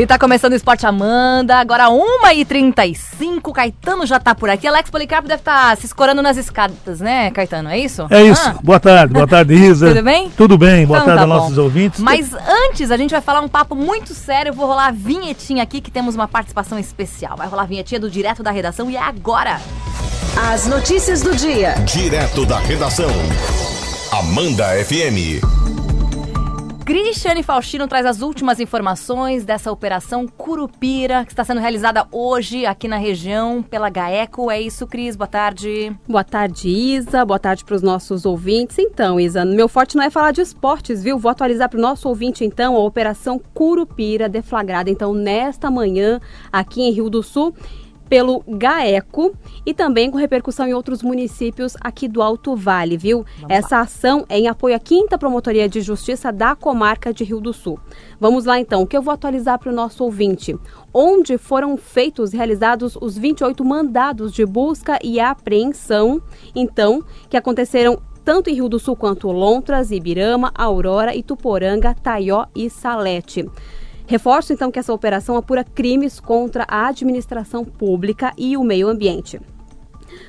E tá começando o Esporte Amanda, agora 1h35, Caetano já tá por aqui. Alex Policarpo deve estar tá se escorando nas escadas, né, Caetano? É isso? É isso. Ah. Boa tarde, boa tarde, Isa. Tudo bem? Tudo bem, boa então, tarde tá aos nossos ouvintes. Mas antes, a gente vai falar um papo muito sério. Eu vou rolar a vinhetinha aqui, que temos uma participação especial. Vai rolar a vinhetinha do Direto da Redação e é agora. As notícias do dia. Direto da Redação. Amanda FM. Cristiane Faustino traz as últimas informações dessa operação Curupira, que está sendo realizada hoje aqui na região pela GAECO. É isso, Cris? Boa tarde. Boa tarde, Isa. Boa tarde para os nossos ouvintes. Então, Isa, meu forte não é falar de esportes, viu? Vou atualizar para o nosso ouvinte, então, a operação Curupira, deflagrada, então, nesta manhã aqui em Rio do Sul pelo GAECO e também com repercussão em outros municípios aqui do Alto Vale, viu? Vamos Essa lá. ação é em apoio à 5 Promotoria de Justiça da comarca de Rio do Sul. Vamos lá então, o que eu vou atualizar para o nosso ouvinte. Onde foram feitos, realizados os 28 mandados de busca e apreensão, então, que aconteceram tanto em Rio do Sul quanto Lontras, Ibirama, Aurora, Ituporanga, Taió e Salete. Reforço então que essa operação apura crimes contra a administração pública e o meio ambiente.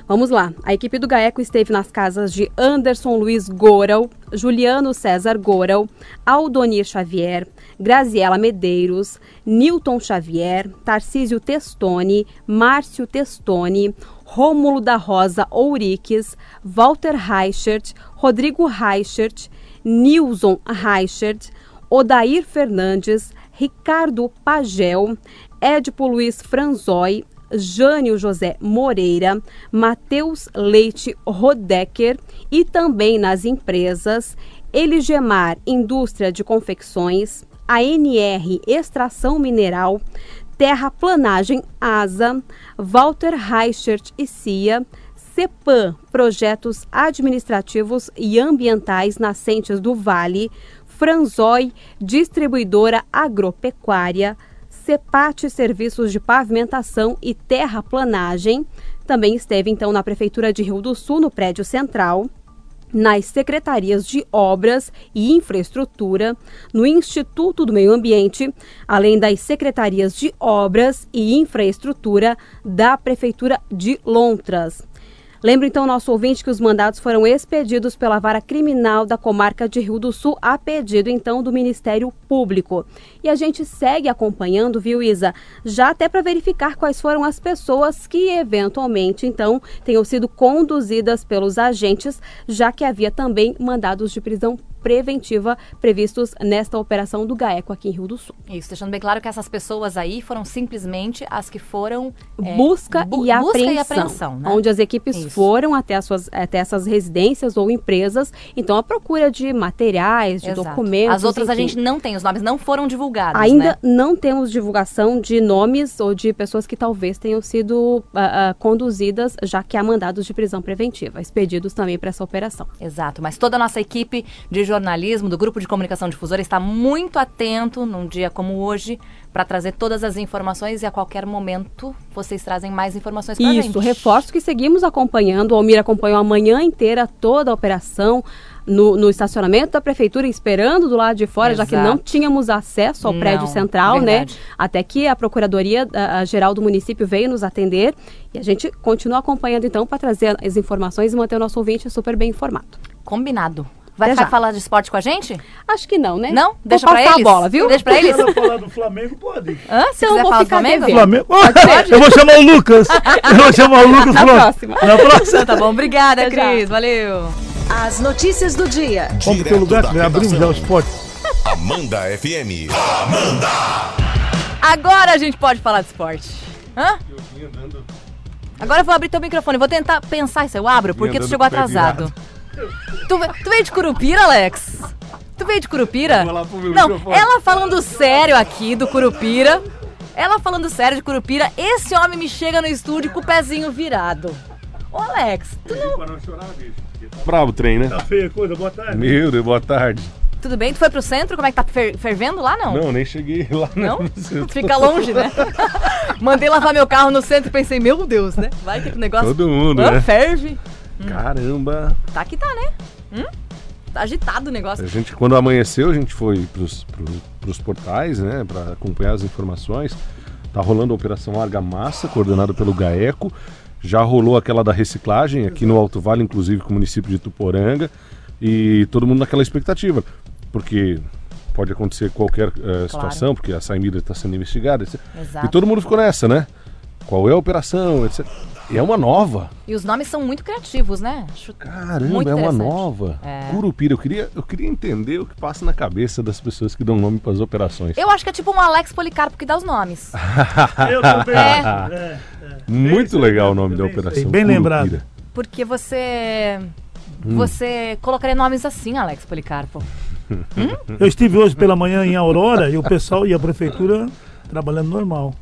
Vamos lá. A equipe do GAECO esteve nas casas de Anderson Luiz Goral, Juliano César Goral, Aldonir Xavier, Graziela Medeiros, Newton Xavier, Tarcísio Testoni, Márcio Testoni, Rômulo da Rosa Ouriques, Walter Reichert, Rodrigo Reichert, Nilson Reichert, Odair Fernandes, Ricardo Pagel, Edipo Luiz Franzói, Jânio José Moreira, Matheus Leite Rodecker e também nas empresas Eligemar Indústria de Confecções, ANR Extração Mineral, Terraplanagem Asa, Walter Reichert e CIA, CEPAM Projetos Administrativos e Ambientais Nascentes do Vale, Franzói, distribuidora agropecuária, Cepate Serviços de Pavimentação e Terraplanagem. Também esteve então na Prefeitura de Rio do Sul, no prédio central, nas secretarias de Obras e Infraestrutura, no Instituto do Meio Ambiente, além das secretarias de Obras e Infraestrutura da Prefeitura de Lontras. Lembro então nosso ouvinte que os mandados foram expedidos pela vara criminal da comarca de Rio do Sul a pedido então do Ministério Público. E a gente segue acompanhando, viu, Isa? Já até para verificar quais foram as pessoas que eventualmente então tenham sido conduzidas pelos agentes, já que havia também mandados de prisão preventiva previstos nesta operação do GAECO aqui em Rio do Sul. Isso, deixando bem claro que essas pessoas aí foram simplesmente as que foram é, busca, bu e busca, e apreensão, né? onde as equipes Isso. foram até, as suas, até essas residências ou empresas, então a procura de materiais, de Exato. documentos. As outras enfim. a gente não tem, os nomes não foram divulgados. Ainda né? não temos divulgação de nomes ou de pessoas que talvez tenham sido uh, uh, conduzidas, já que há mandados de prisão preventiva, expedidos também para essa operação. Exato, mas toda a nossa equipe de jornalismo, do Grupo de Comunicação Difusora, está muito atento num dia como hoje para trazer todas as informações e a qualquer momento vocês trazem mais informações para gente. Isso, reforço que seguimos acompanhando. O Almir acompanhou a manhã inteira toda a operação. No, no, estacionamento da prefeitura, esperando do lado de fora, Exato. já que não tínhamos acesso ao não, prédio central, né? verdade. né? Até que a Procuradoria a, a Geral do município veio nos atender e a gente continua acompanhando então para trazer as informações e manter o nosso ouvinte super bem informado. Combinado. Vai ficar falar de esporte com a gente? Acho que não, né? Não? Deixa vou pra eles? a bola, viu? Deixa pra eles. Se ela falar do Flamengo, pode. Hã? Se então, quiser falar do Flamengo? Flamengo? Pode, pode. Eu vou chamar o Lucas. Eu vou chamar o Lucas. Na próxima. Na próxima. tá bom. Obrigada, Cris. Valeu. As notícias do dia. Vamos pro lugar que abrimos já o esporte. Amanda FM. Amanda! Agora a gente pode falar de esporte. Hã? Agora eu vou abrir teu microfone. Vou tentar pensar se eu abro, porque tu chegou atrasado. Tu, tu veio de Curupira, Alex? Tu veio de Curupira? Não, ela falando sério aqui do Curupira. Ela falando sério de Curupira, esse homem me chega no estúdio com o pezinho virado. Ô, Alex, tu não... Pra não chorar, bicho. Bravo o trem, né? Tá feia a coisa, boa tarde. Meu Deus, boa tarde. Tudo bem? Tu foi pro centro? Como é que tá fer- fervendo lá, não? Não, nem cheguei lá. né? Não? Fica longe, né? Mandei lavar meu carro no centro e pensei, meu Deus, né? Vai que o negócio Todo mundo, Ah, né? ferve. Caramba. Tá que tá, né? Hum? Tá agitado o negócio. A gente, quando amanheceu, a gente foi pros, pros, pros portais, né, para acompanhar as informações. Tá rolando a Operação Argamassa, coordenada pelo GAECO. Já rolou aquela da reciclagem aqui no Alto Vale, inclusive com o município de Tuporanga. E todo mundo naquela expectativa, porque pode acontecer qualquer eh, situação, porque a Saimira está sendo investigada. etc. Exato. E todo mundo ficou nessa, né? Qual é a operação, etc. E é uma nova. E os nomes são muito criativos, né? Acho Caramba, é uma nova. É. Curupira, eu queria, eu queria entender o que passa na cabeça das pessoas que dão nome para as operações. Eu acho que é tipo um Alex Policarpo que dá os nomes. Eu também. É. É. Muito Bem legal o aí, nome da aí. operação. Bem Curupira. lembrado. Porque você. Hum. Você colocaria nomes assim, Alex Policarpo. Eu estive hoje pela manhã em Aurora e o pessoal e a prefeitura trabalhando normal.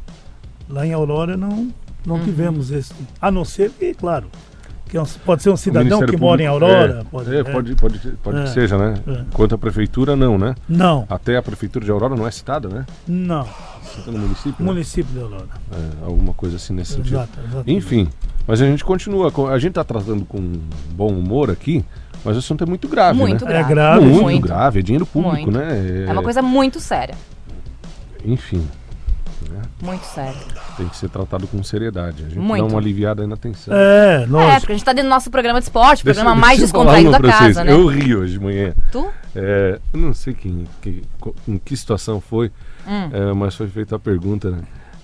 Lá em Aurora não, não Uhum. tivemos esse. A não ser que, claro, que é um- pode ser um cidadão que Ministério mora em Público- Aurora. É, pode, é, é. pode, pode, pode É. que seja, né? É. Quanto à prefeitura, não, né? Não, Até a prefeitura de Aurora não é citada, né? não. Cita no município. né? Município de Aurora. É, alguma coisa assim nesse sentido. Exato, exato. Enfim, mas a gente continua. A gente tá tratando com bom humor aqui, mas o assunto é muito grave, Muito né? É grave. grave. Muito, Muito. grave, é dinheiro público, Muito. né? É uma coisa muito séria. Enfim, Muito séria. tem que ser tratado com seriedade. A gente Muito. dá uma aliviada aí na tensão. É, É, lógico. porque a gente tá dentro do nosso programa de esporte, Deixa- programa deixa mais descontraído da pra vocês. casa, né? Eu ri hoje de manhã. Tu? É, eu não sei quem, que- em que situação foi, Hum. é, mas foi feita a pergunta, né?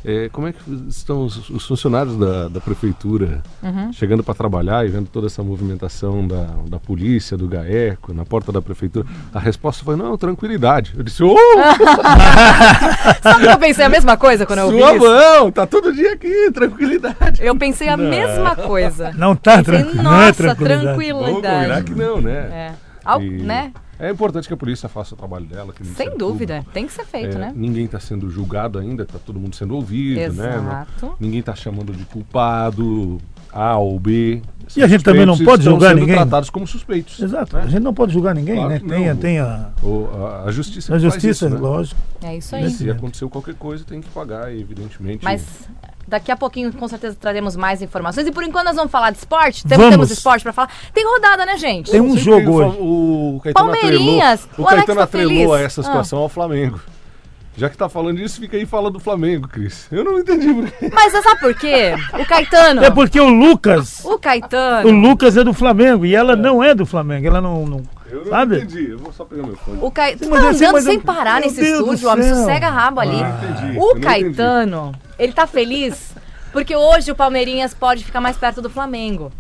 É, como é que estão os, os funcionários da, da prefeitura Uhum. chegando para trabalhar e vendo toda essa movimentação da, da polícia, do GAECO, na porta da prefeitura? A resposta foi, não, tranquilidade. Eu disse, ô, Sabe que eu pensei a mesma coisa quando eu ouvi isso? suavão, tá todo dia aqui, tranquilidade. Eu pensei a mesma coisa. Não tá Pensei, tranquilo. Não é nossa, tranquilidade. Vamos combinar tranquilidade. que não, né? É. Al- E né? É importante que a polícia faça o trabalho dela. que o Sem dúvida. Público Tem que ser feito, É, né? Ninguém está sendo julgado ainda, está todo mundo sendo ouvido, né? Exato. Ninguém está chamando de culpado A ou B. E a gente também não pode estão julgar sendo ninguém. tratados como suspeitos. Exato. A gente não pode julgar ninguém, Claro né? que Tem, a- não. tem a, Ou a, a justiça. a justiça, isso, né? lógico. É isso aí. Se aconteceu qualquer coisa, tem que pagar, evidentemente. Mas daqui a pouquinho, com certeza, traremos mais informações. E por enquanto nós vamos falar de esporte. Temos, temos esporte pra falar. Tem rodada, né, gente? Tem um Sempre jogo o, hoje. O Caetano Palmeirinhas. atrelou, O o Caetano tá atrelou feliz. a essa Ah. situação ao Flamengo. Já que tá falando disso, fica aí falando do Flamengo, Cris. Eu não entendi por quê. Mas você sabe por quê? O Caetano. É porque o Lucas, O o Caetano. Lucas é do Flamengo e ela não é do Flamengo. Ela não, não Eu não sabe? entendi. Eu vou só pegar meu fone. O Caetano. Tu Mas tá assim, andando mas sem eu- parar meu nesse Deus estúdio, homem. Sossega a rabo ali. Ah, O não Caetano, ele tá feliz porque hoje o Palmeirinhas pode ficar mais perto do Flamengo.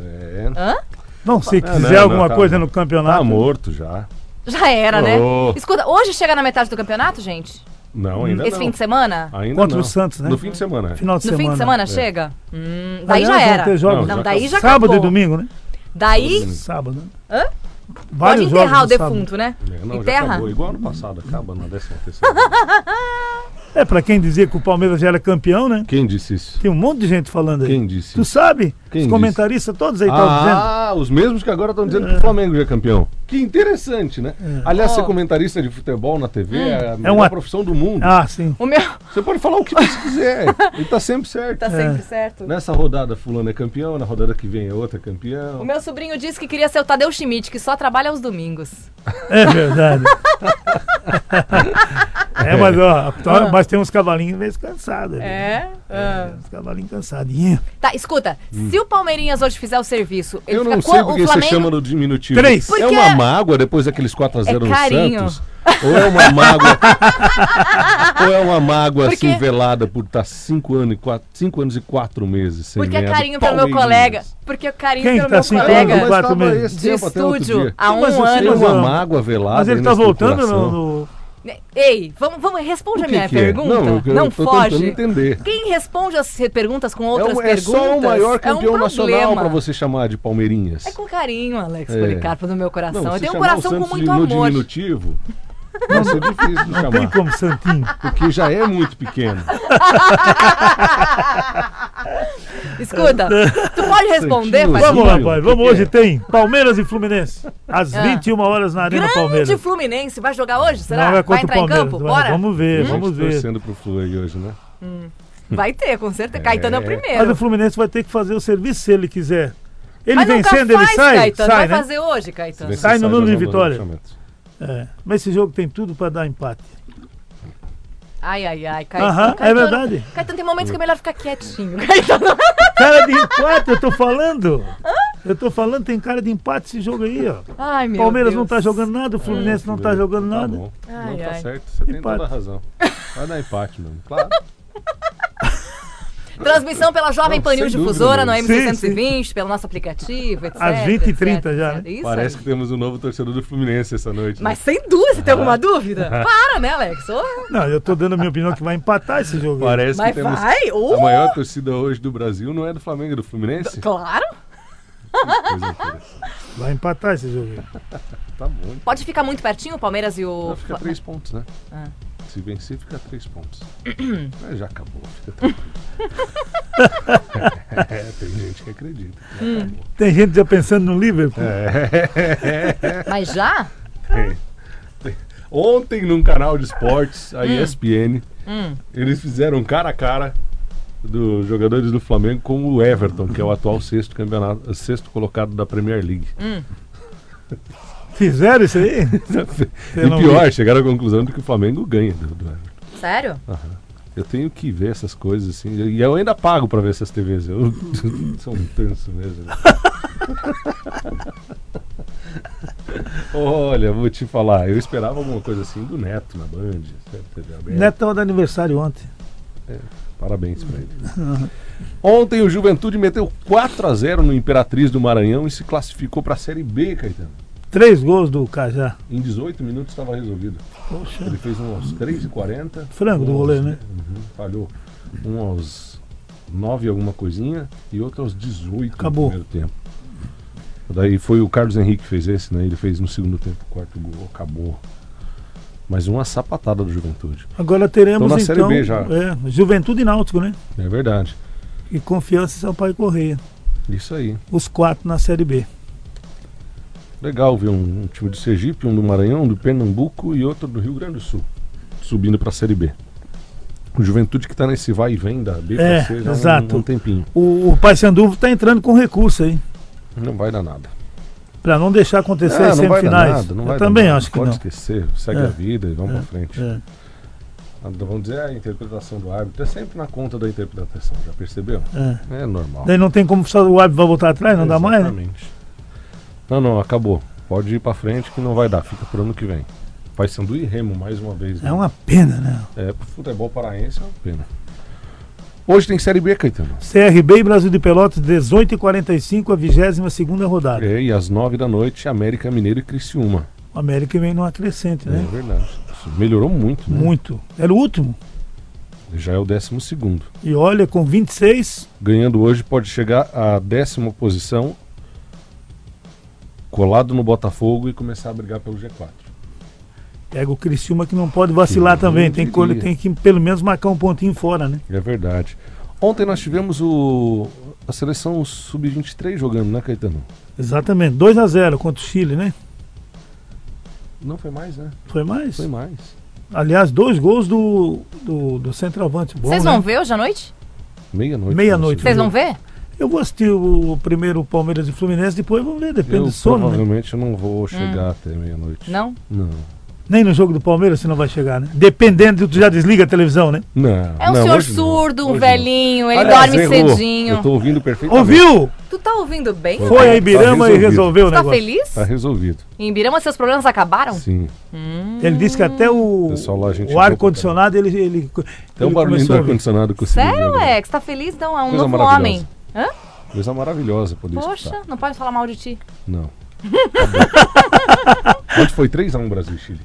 É. Hã? Não, se Não, quiser não, alguma tá- coisa no campeonato. Tá morto já. Já era, né? Oh. Escuta, hoje chega na metade do campeonato, gente? Não, ainda Esse não. fim de semana? Ainda Contra não. o Santos, né? No fim de semana. é. Final de No semana. fim de semana chega? Hum, daí Aliás, já era. Não, já daí já Sábado acabou. e domingo, né? Daí, Sábado, né? Hã? Vários pode enterrar o defunto, né? É, não, já Enterra. acabou. Igual ano passado, acaba na 13 terceira. É, pra quem dizia que o Palmeiras já era campeão, né? Quem disse isso? Tem um monte de gente falando aí. Quem disse Tu sabe? Quem Os disse? comentaristas todos aí estão dizendo. Ah, os mesmos que agora estão dizendo que o Flamengo já é campeão. Que interessante, né? Aliás, Ó. ser comentarista de futebol na TV é a melhor uma- profissão do mundo. Ah, sim. O meu Você pode falar o que você quiser. Ele tá sempre certo. tá sempre certo. Nessa rodada fulano é campeão, na rodada que vem é outra O campeão. meu sobrinho disse que queria ser o Tadeu Schmidt, que só trabalha aos domingos. É verdade. é, mas ó, mas tem uns cavalinhos meio cansados. ali. É? Ah. Uns cavalinhos cansadinhos. Tá, escuta. Se o Palmeirinhas hoje fizer o serviço, ele Eu fica não com sei o porque você Flamengo. chama no diminutivo. Três. É Porque- uma mágoa depois daqueles 4x0 É no. Santos? Ou é uma mágoa. ou é uma mágoa Porque- assim velada por estar 5 anos, e quatro- cinco anos e 4 meses sem Porque é carinho pelo meu colega. Porque é carinho Quem pelo tá meu cinco colega anos, quatro meses? de estúdio há um Mas Tem ano. não- uma mágoa velada. Mas ele tá voltando no, no- Ei, vamos, vamos responde a minha que é? pergunta. Não, eu- eu tô tentando foge. entender. Quem responde as perguntas com É, outras o- é perguntas? só o maior é um campeão nacional pra você chamar de Palmeirinhas. É com carinho, Alex É. Policarpo, do meu coração. Não, eu tenho um coração com muito no amor. diminutivo, vai ser difícil de Não tem chamar. como, Santinho. Porque já é muito pequeno. Escuta, tu pode responder, Santinho. Vamos, rapaz, vamos. Hoje tem Palmeiras e Fluminense. Às Ah. 21 horas na Arena Palmeiras. Grande Fluminense, vai jogar hoje? Será? Não, é vai contra o entrar em Palmeiras. campo? Vai, Bora? Vamos ver, vamos Gente ver. torcendo pro Flu aí hoje, né? Vai ter, com certeza. Caetano é o É. Mas primeiro. o Fluminense vai ter que fazer o serviço se ele quiser. Ele Mas nunca vencendo, ele sai, Caetano. sai vai né? fazer hoje, Caetano. Sai no número de vamos vitória. É. Mas esse jogo tem tudo pra dar empate. Ai, ai, ai, Caetano. Aham, é Caetano- verdade. Caetano, tem momentos que é melhor ficar quietinho. Caetano. Cara de empate, eu tô falando. Eu tô falando, tem cara de empate esse jogo aí, ó. Ai, meu Palmeiras Deus. não tá jogando nada, o Fluminense não tá jogando Tá nada. bom. Ai, não tá ai. certo, você tem Empate. toda a razão. Vai dar empate mesmo, claro. Transmissão pela Jovem Não, Pan News sem dúvida, Difusora no mesmo. M620, pelo nosso aplicativo, etc. Às 20h30 etc, já, né? Isso Parece aí. que temos um novo torcedor do Fluminense essa noite. né? Mas sem dúvida, você tem alguma dúvida? Para, né, Alex? Ô, Não, eu tô dando a minha opinião que vai empatar esse jogo. aí. Parece Mas que temos vai? Uh! a maior torcida hoje do Brasil não é do Flamengo, é do Fluminense. Claro. Vai empatar esse jogo aí. Tá bom. Pode ficar muito pertinho o Palmeiras e o... Então fica três pontos, né? Ah. Se vencer, fica três pontos. Mas já acabou, fica tranquilo. é, tem gente que acredita. que Hum. já acabou. Tem gente já pensando no Liverpool. É. Mas já? Tem. Tem. Ontem, num canal de esportes, a ESPN, Hum. eles fizeram cara a cara dos jogadores do Flamengo com o Everton, que é o atual sexto campeonato, sexto colocado da Premier League. Fizeram isso aí? e pior, chegaram à conclusão de que o Flamengo ganha do, do Everton. Sério? Eu tenho que ver essas coisas assim. E eu ainda pago pra ver essas TVs. Eu sou um tanso mesmo. Olha, vou te falar, eu esperava alguma coisa assim do Neto na Band. Neto tava de aniversário ontem. Parabéns pra ele. Ontem o Juventude meteu 4 a 0 no Imperatriz do Maranhão e se classificou pra Série B, Caetano. Três gols do Cajá. Em 18 minutos estava resolvido. Poxa. Ele fez um aos 3h40. Frango do um aos- goleiro, né? Uhum, falhou. Um aos 9 alguma coisinha e outro aos 18 Acabou. no primeiro tempo. Daí foi o Carlos Henrique que fez esse, né? Ele fez no segundo tempo, o quarto gol, acabou. Mas uma sapatada do Juventude. Agora teremos Estão na Série então B já. é, Juventude e Náutico, né? É verdade. E Confiança e Sampaio Correia. Isso aí. Os quatro na Série B. Legal ver um, um time de Sergipe, um do Maranhão, um do Pernambuco e outro do Rio Grande do Sul. Subindo pra Série B. O Juventude que tá nesse vai e vem da B É, C já há um- exato. um tempinho. O, o Paysandu tá entrando com recurso aí. Não vai dar nada. Pra não deixar acontecer Ah, as não vai dar semifinais. nada, não Eu também acho que Pode não. esquecer, segue É. a vida e vamos É. pra frente. É. Ah, Vamos dizer a interpretação do árbitro é sempre na conta da interpretação, já percebeu? É. É normal. Daí não tem como o árbitro vai voltar atrás, não dá mais, né? Exatamente. Não, não, acabou. Pode ir pra frente que não vai dar, fica pro ano que vem. Paysandu e Remo mais uma vez. né? É uma pena, né? É, pro futebol paraense é uma pena. Hoje tem Série B, Caetano. CRB e Brasil de Pelotas, 18 e 45 a 22 rodada. É, e às nove da noite, América Mineiro e Criciúma. O América vem numa crescente, né? É verdade. Isso melhorou muito, né? Muito. Era o último. Já é o décimo segundo. E olha, com 26, Ganhando hoje pode chegar à décima posição, colado no Botafogo e começar a brigar pelo G4. pega o Criciúma que não pode vacilar Quem também. Tem que, tem que pelo menos marcar um pontinho fora, né? É verdade. Ontem nós tivemos o, a seleção sub-23 jogando, né, Caetano? Exatamente. 2 a 0 contra o Chile, né? Não foi mais, né? Foi mais. Foi mais. Aliás, dois gols do, do, do centroavante. Vocês né? vão ver hoje à noite? Meia-noite. Meia-noite. Vocês vão ver? Eu vou assistir o primeiro Palmeiras e Fluminense, depois vamos ver, depende Eu do sono. Né? provavelmente não vou chegar até meia-noite. Não? Não. Nem no jogo do Palmeiras você não vai chegar, né? Dependendo, tu já desliga a televisão, né? Não. É um não, senhor surdo, um velhinho, ele Aliás, dorme errou. cedinho. Eu tô ouvindo perfeitamente. Ouviu? Tu tá ouvindo bem? Foi. Foi a? Ibirama e resolvido. resolveu o Tá feliz? Tá resolvido. Em Ibirama seus problemas acabaram? Sim. Ele disse que até o, o ar-condicionado ele, ele, Até o ele barulhinho do ar-condicionado conseguiu. Sério, né? Alex? Tá feliz? Então é um Coisa novo homem. Hã? Coisa maravilhosa poder Poxa, escutar. não pode falar mal de ti. Não. Ontem foi 3x1 Brasil e Chile.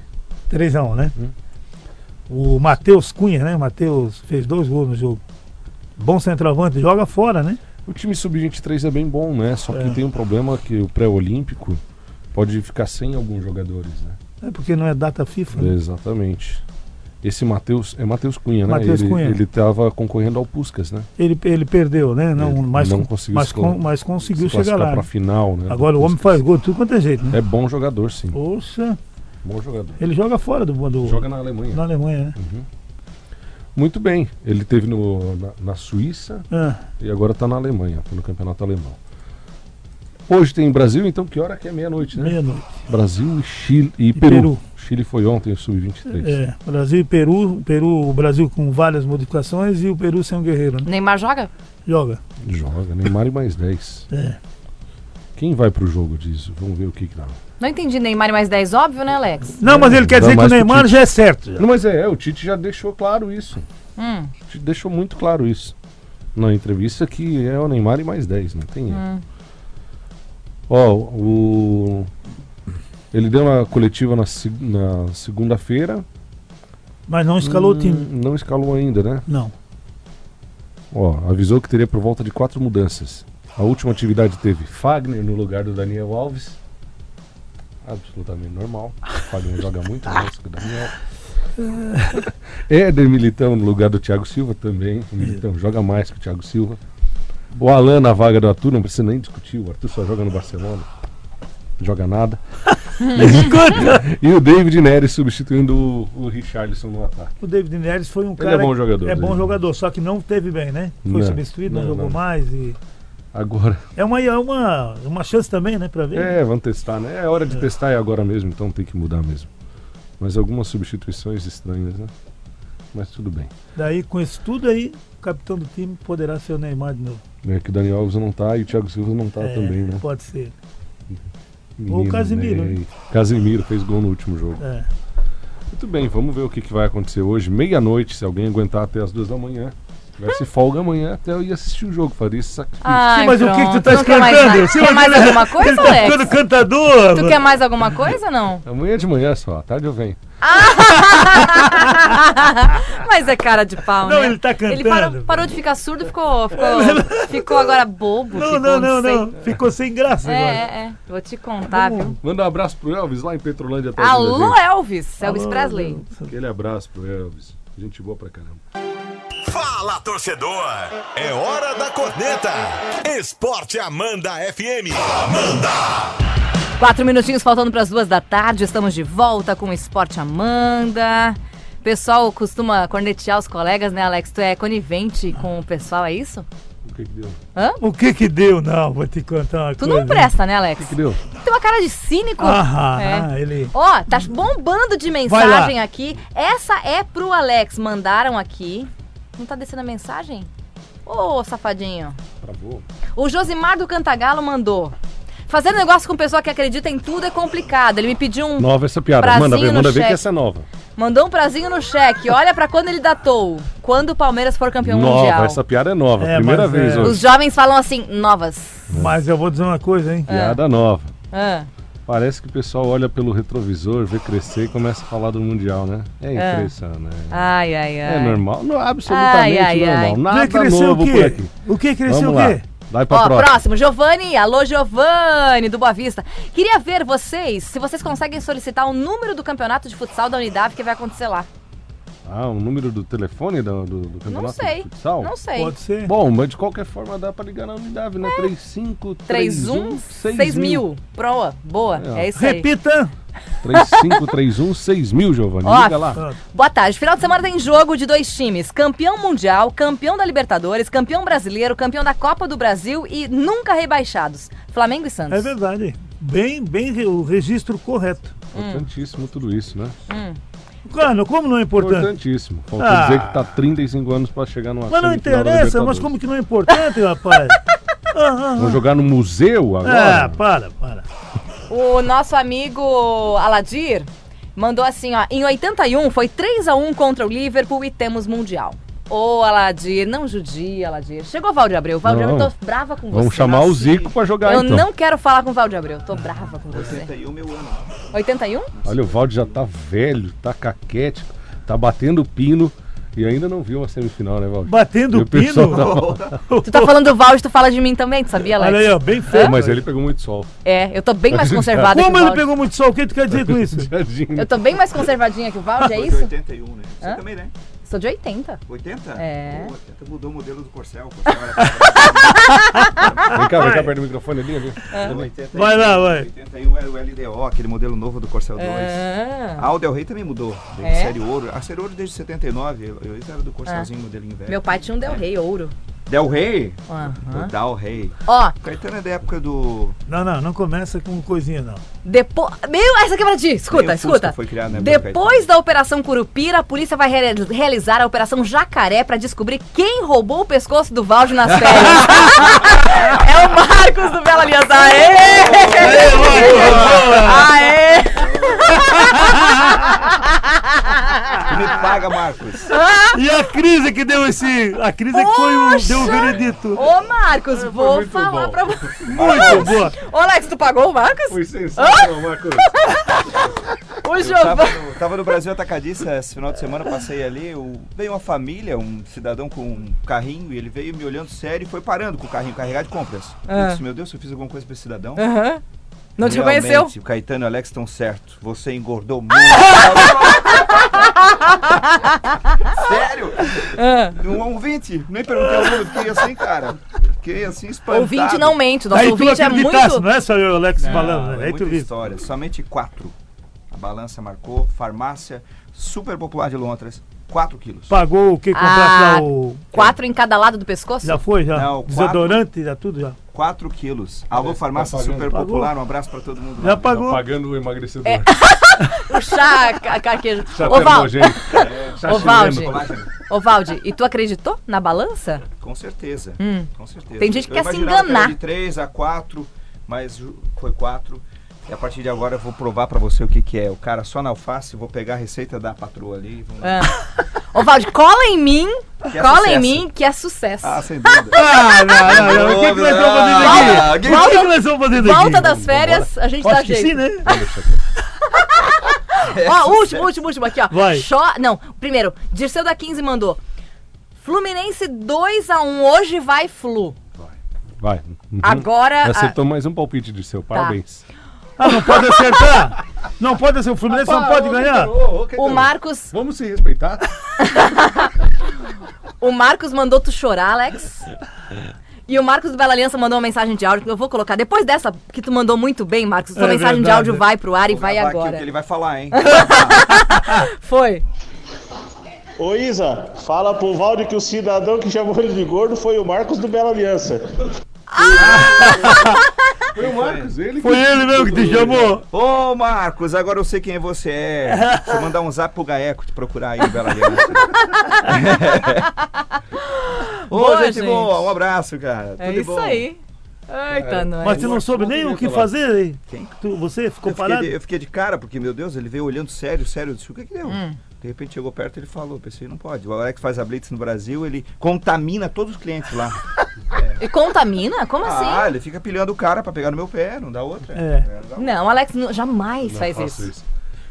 3x1, né? Hum. O Matheus Cunha, né? O Matheus fez dois gols no jogo. Bom centroavante, joga fora, né? O time sub-23 é bem bom, né? Só que É. tem um problema que o pré-olímpico pode ficar sem alguns jogadores, né? É porque não é data FIFA. né? Exatamente. Esse Matheus, é Matheus Cunha, né? Ele, Cunha. ele tava concorrendo ao Puscas, né? Ele, ele perdeu, né? Não, Ele mas, não conseguiu mas, colo- mas conseguiu Se chegar lá. pra final, né? Agora o homem faz gol tudo quanto é jeito, né? É bom jogador, sim. Poxa, Bom jogador. ele joga fora do, do Joga na Alemanha. na Alemanha, né? Muito bem. Ele teve no, na, na Suíça Ah, e agora tá na Alemanha, tá no campeonato alemão. Hoje tem Brasil, então que hora que é meia-noite, né? meia-noite. Brasil e Chile e, Peru. Peru. Chile foi ontem, o Sub-23. É, Brasil e Peru, Peru, o Brasil com várias modificações e o Peru sem um guerreiro, né? Neymar joga? Joga. Joga, Neymar e mais 10. É. Quem vai pro jogo disso? Vamos ver o que que dá. Não entendi. Neymar e mais 10, óbvio, né, Alex? Não, mas ele quer dizer que o Neymar já é certo. já. Não, mas é, é, o Tite já deixou claro isso. Hum. O Tite deixou muito claro isso. Na entrevista que é o Neymar e mais 10, não tem erro. Hum. Ó, o. Ele deu uma coletiva na, na segunda-feira. Mas não escalou o Hum, time. Não escalou ainda, né? Não. Ó, avisou que teria por volta de quatro mudanças. A última atividade teve Fagner no lugar do Daniel Alves. Absolutamente normal. Fagner joga muito mais que o Daniel. Éder Militão no lugar do Thiago Silva também. O Militão joga mais que o Thiago Silva. O Alan na vaga do Arthur, não precisa nem discutir. O Arthur só joga no Barcelona. Joga nada. e o David Neres substituindo o, o Richarlison no ataque. O David Neres foi um Ele cara. é bom jogador. É bom David. jogador, só que não teve bem, né? Foi Não, substituído, não, não, jogou não. mais. E... Agora. É, uma, é uma, uma chance também, né? Pra ver. É, vamos testar, né? É hora de testar é agora mesmo, então tem que mudar mesmo. Mas algumas substituições estranhas, né? Mas tudo bem. Daí, com isso tudo aí, o capitão do time poderá ser o Neymar de novo. É que o Daniel Alves não tá e o Thiago Silva não tá É, também, né? Pode ser. Menino, Ou o Casimiro, né? Casimiro fez gol no último jogo. É. Muito bem, vamos ver o que, que vai acontecer hoje. Meia-noite, se alguém aguentar até as duas da manhã. Tivesse folga amanhã, até eu ia assistir o jogo, faria esse sacrifício. Ai, Sim, mas o que, que tu pronto. tá mais cantando? nada? Quer mais alguma coisa, Ele tá ficando Alex? cantador. Tu quer mais alguma coisa, não? Amanhã de manhã só, à tarde eu venho. Mas é cara de pau, Não, né? ele tá Ele cantando. parou, parou de ficar surdo e ficou, ficou, ficou agora bobo. Não, ficou não, não, sem- não. Ficou sem graça É, agora. é, é. Vou te contar, viu? Manda um abraço pro Elvis lá em Petrolândia. tá ouvindo a Alô. Elvis. Elvis Alô, Presley. Aquele abraço pro Elvis. Gente boa pra caramba. Fala, torcedor! É hora da corneta! Esporte Amanda FM. Amanda! Quatro minutinhos faltando para as duas da tarde. Estamos de volta com o Esporte Amanda. O pessoal costuma cornetear os colegas, né, Alex? Tu é conivente com o pessoal, é isso? O que que deu? O que que deu? Não, vou te contar uma Tu coisa. não presta, né, Alex? O que que deu? Tem uma cara de cínico. Ah, É. ah, ele... Ó, tá bombando de mensagem aqui. Essa é pro Alex. Mandaram aqui. Não tá descendo a mensagem? Ô, safadinho. Travou. O Josimar do Cantagalo mandou. Fazer negócio com pessoa que acredita em tudo é complicado. Ele me pediu um. Nova essa piada. Manda ver, manda ver cheque. que essa é nova. Mandou um prazinho no cheque. Olha pra quando ele datou. Quando o Palmeiras for campeão nova, mundial. essa piada é nova. É, Primeira mas vez é- hoje. Os jovens falam assim, novas. Mas eu vou dizer uma coisa, hein? Piada nova. Ah. Parece que o pessoal olha pelo retrovisor, vê crescer e começa a falar do Mundial, né? É É. impressionante. Ai, ai, ai. É normal, não, absolutamente Ai, ai, ai. normal. Nada Vê, cresceu novo o por quê? aqui. O que cresceu Vamos o lá. quê? Vai pra Ó, próxima. próximo, Giovanni. Alô, Giovanni, do Boa Vista. Queria ver vocês, se vocês conseguem solicitar o número do campeonato de futsal da unidade que vai acontecer lá. Ah, o número do telefone do, do, do campeonato Não sei. de futsal? Não sei. Pode ser. Bom, mas de qualquer forma dá pra ligar na unidade, né? 3531 31 6 mil. Proa, boa. É, É, isso aí. Repita. 3531 6000, Giovanni. Ó, Liga lá. Boa tarde. Final de semana tem jogo de dois times: campeão mundial, campeão da Libertadores, campeão brasileiro, campeão da Copa do Brasil e nunca rebaixados. Flamengo e Santos. É verdade. Bem, bem o registro correto. Importantíssimo tudo isso, né? Claro, como não é importante? Importantíssimo. Falta Ah. dizer que tá 35 anos pra chegar numa Mas não interessa, mas como que não é importante, rapaz? Ah, ah, Vamos ah. jogar no museu agora? Ah, para, para. O nosso amigo Aladir mandou assim, ó. Em 81 foi 3 a 1 contra o Liverpool e temos Mundial. Ô, Aladir, não judia, Aladir. Chegou o Valdir Abreu. Não. Abreu, tô brava com você. Vamos chamar o Zico pra jogar Eu então. não quero falar com o Valdir Abreu. Tô brava com você. 81 meu ano. 81? Olha, o Valde já tá velho, tá caquético, tá batendo pino E ainda não viu uma semifinal, né, Valdir? Batendo E o pino. tava- Tu tá falando do Valde, tu fala de mim também, tu sabia, Alex? Olha aí, ó, bem É, feio. mas ele pegou muito sol. É, eu tô bem mais conservada que o Como ele Valde. pegou muito sol? O que tu quer dizer com isso? Eu tô bem mais conservadinha que o Valde, é isso? 81, né? Você Hã? também, né? Sou de 80. 80? É. Pô, 80 mudou o modelo do Corcel. o Corcel era- Vem cá, vem cá, perto do microfone ali. ali. É. 81, Vai lá, vai. 81 era o LDO, aquele modelo novo do Corcel 2. Ah. A Audi Del Rey também mudou. Desde É? série ouro. A série ouro desde 79. Eu, eu era do Corcelzinho, modelinho velho. Meu pai tinha um Del Rey ouro. Del Rey? Aham. O Del Rey. Ó, Caetano é da época do. Não, não, não começa com coisinha, não. depois. Meu, essa aqui é pra ti. Escuta, escuta. foi criado do Depois da Operação Curupira, a polícia vai rea- realizar a Operação Jacaré pra descobrir quem roubou o pescoço do Valde nas férias. é o Marcos do Bela Aliança. Aê! Aê! Me paga, Marcos. E a crise que deu esse. A crise que foi o, deu o Poxa! veredito. Ô, Marcos, vou muito falar bom. pra você. Muito boa. Ô, Alex, tu pagou o Marcos? Foi sensacional, Marcos. O Eu tava no, tava no Brasil Atacadista esse final de semana, passei ali, o- veio uma família, um cidadão com um carrinho, e ele veio me olhando sério e foi parando com o carrinho carregado de compras. Ah. Eu disse, meu Deus, eu fiz alguma coisa pra esse cidadão. Aham. Não te Realmente, reconheceu? O Caetano e o Alex estão certo. Você engordou muito. Sério? Ah. Um ouvinte. Nem perguntei ao nome, fiquei assim, cara. Fiquei assim espantado. Ouvinte não mente, nosso Aí tu ouvinte é acreditasse, muito. não é só eu e o Alex Não, falando, né? é Aí tu história. Somente quatro. A balança marcou. Farmácia, super popular de Londres. 4 quilos. Pagou o que comprasse Ah, lá o. Quatro em cada lado do pescoço? Já foi, já? Não, quatro. Desodorante, já tudo já. 4 quilos. Alô, farmácia tá super Pagou. popular. Um abraço pra todo mundo. Já lá. pagou. Tá pagando o emagrecedor. É. O chá, ca- carquejo. Chá Ô, Val, termogênico. Chá ô, Valde, e tu acreditou na balança? Com certeza. Com certeza. Tem gente que Eu quer se imaginava que era enganar. de 3 a 4, mas foi 4. E a partir de agora eu vou provar pra você o que, que é. O cara só na alface, vou pegar a receita da patroa ali. Vamos... Ah. Ô, Valde, cola em mim. É cola em sucesso. mim, que é sucesso. Ah, sem dúvida. Ah, não, não, não. O que, que nós estamos fazendo Ah, aqui? que- O que, que nós estamos fazendo aqui? Volta das férias, a gente dá Acho que jeito. sim, né? Ó, último, último, último aqui, ó. Vai. Cho- Não, primeiro, Dirceu da 15 mandou. Fluminense 2x1, hoje vai Flu. Vai. Uhum. Agora. a- Acertou mais um palpite de seu. Parabéns. Ah, não pode acertar? Não pode acertar. O Fluminense não pode ganhar? o Marcos. Vamos se respeitar? O Marcos mandou tu chorar, Alex. E o Marcos do Bela Aliança mandou uma mensagem de áudio que eu vou colocar. Depois dessa, que tu mandou muito bem, Marcos, sua É mensagem de verdade. áudio vai pro ar e Vou vai agora. o que ele vai falar, hein? Foi. Ô Isa, fala pro Valde que o cidadão que chamou ele de gordo foi o Marcos do Bela Aliança. Foi o Marcos, ele Foi ele mesmo que te chamou? Ô, Marcos, agora eu sei quem você é. Deixa eu mandar um zap pro Gaeco te procurar aí, Bela Aliança. Ô, Boa, gente, gente. boa. Um abraço, cara. É Tudo isso bom. aí. Eita, nós. Mas tu não soube nem o que fazer? hein? Quem? Tu, você ficou Eu parado? de, eu fiquei de cara, porque, meu Deus, ele veio olhando sério, sério. Eu disse, o que que deu? Hum. De repente chegou perto e ele falou, pensei, não pode. O Alex faz a Blitz no Brasil, ele contamina todos os clientes lá. E contamina? Como assim? Ah, ele fica pilhando o cara pra pegar no meu pé, não dá outra. É. não dá Não, Alex nu- jamais Não faz faço isso.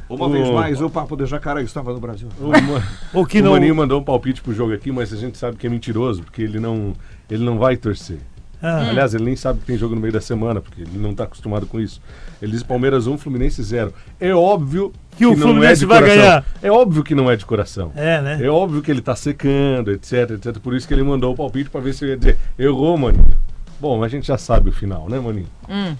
Uma O- vez mais, o Papo de Jacaré estava no Brasil. O, Ma- Ou que o não. Maninho mandou um palpite pro jogo aqui, mas a gente sabe que é mentiroso, porque ele não, ele não vai torcer. Ah, Aliás, ele nem sabe que tem jogo no meio da semana, porque ele não tá acostumado com isso. Ele diz Palmeiras 1, Fluminense 0. É óbvio Que o não Fluminense é de vai coração. ganhar. É óbvio que não é de coração. É, né? É óbvio que ele tá secando, etc, etc. Por isso que ele mandou o palpite pra ver se eu ia dizer, errou, maninho. Bom, a gente já sabe o final, né, maninho? Hum,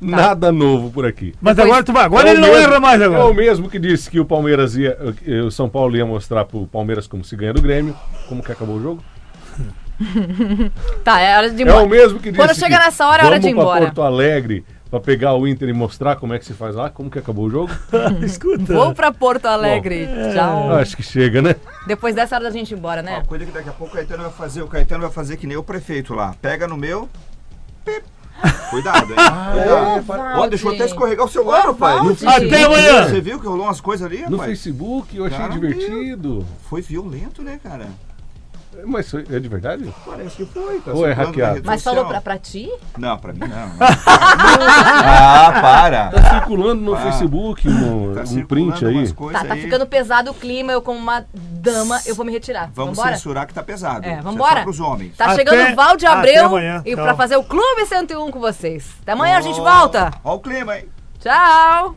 Nada novo por aqui. Mas Depois- agora tu vai. Agora É ele não mesmo- erra mais É o agora. mesmo que disse que o Palmeiras ia. O São Paulo ia mostrar pro Palmeiras como se ganha do Grêmio. Como que acabou o jogo? Tá, é hora de ir É embora. o mesmo que disse. Quando chega que nessa hora, é hora de ir vamos pra embora. Porto Alegre pra pegar o Inter e mostrar como é que se faz lá. Como que acabou o jogo? Escuta. Vou pra Porto Alegre. Tchau. Acho que chega, né? Depois dessa hora da gente ir embora, né? Ó, cuida que daqui a pouco o Caetano vai fazer. O Caetano vai fazer que nem o prefeito lá. Pega no meu. pip. Cuidado, hein? Cuidado. Ó, deixou até escorregar o celular, Ô, pai. Valde. Até amanhã. Você viu que rolou umas coisas ali, No? Facebook eu achei Cara, divertido. Foi violento, né, cara? Mas é de verdade? Parece que foi. Tá Ou é hackeado? Mas social. falou pra, pra ti? Não, pra mim não. ah, para. Tá circulando no Ah. Facebook um, Tá um circulando print aí. Tá, tá aí. ficando pesado o clima. Eu, como uma dama, eu vou me retirar. Vamos Vambora? censurar que tá pesado. É, Isso vambora. pros homens. Tá Até- chegando o Valde até Abreu amanhã. e pra fazer o Clube 101 com vocês. Até amanhã a gente volta. Ó o clima, hein? Tchau.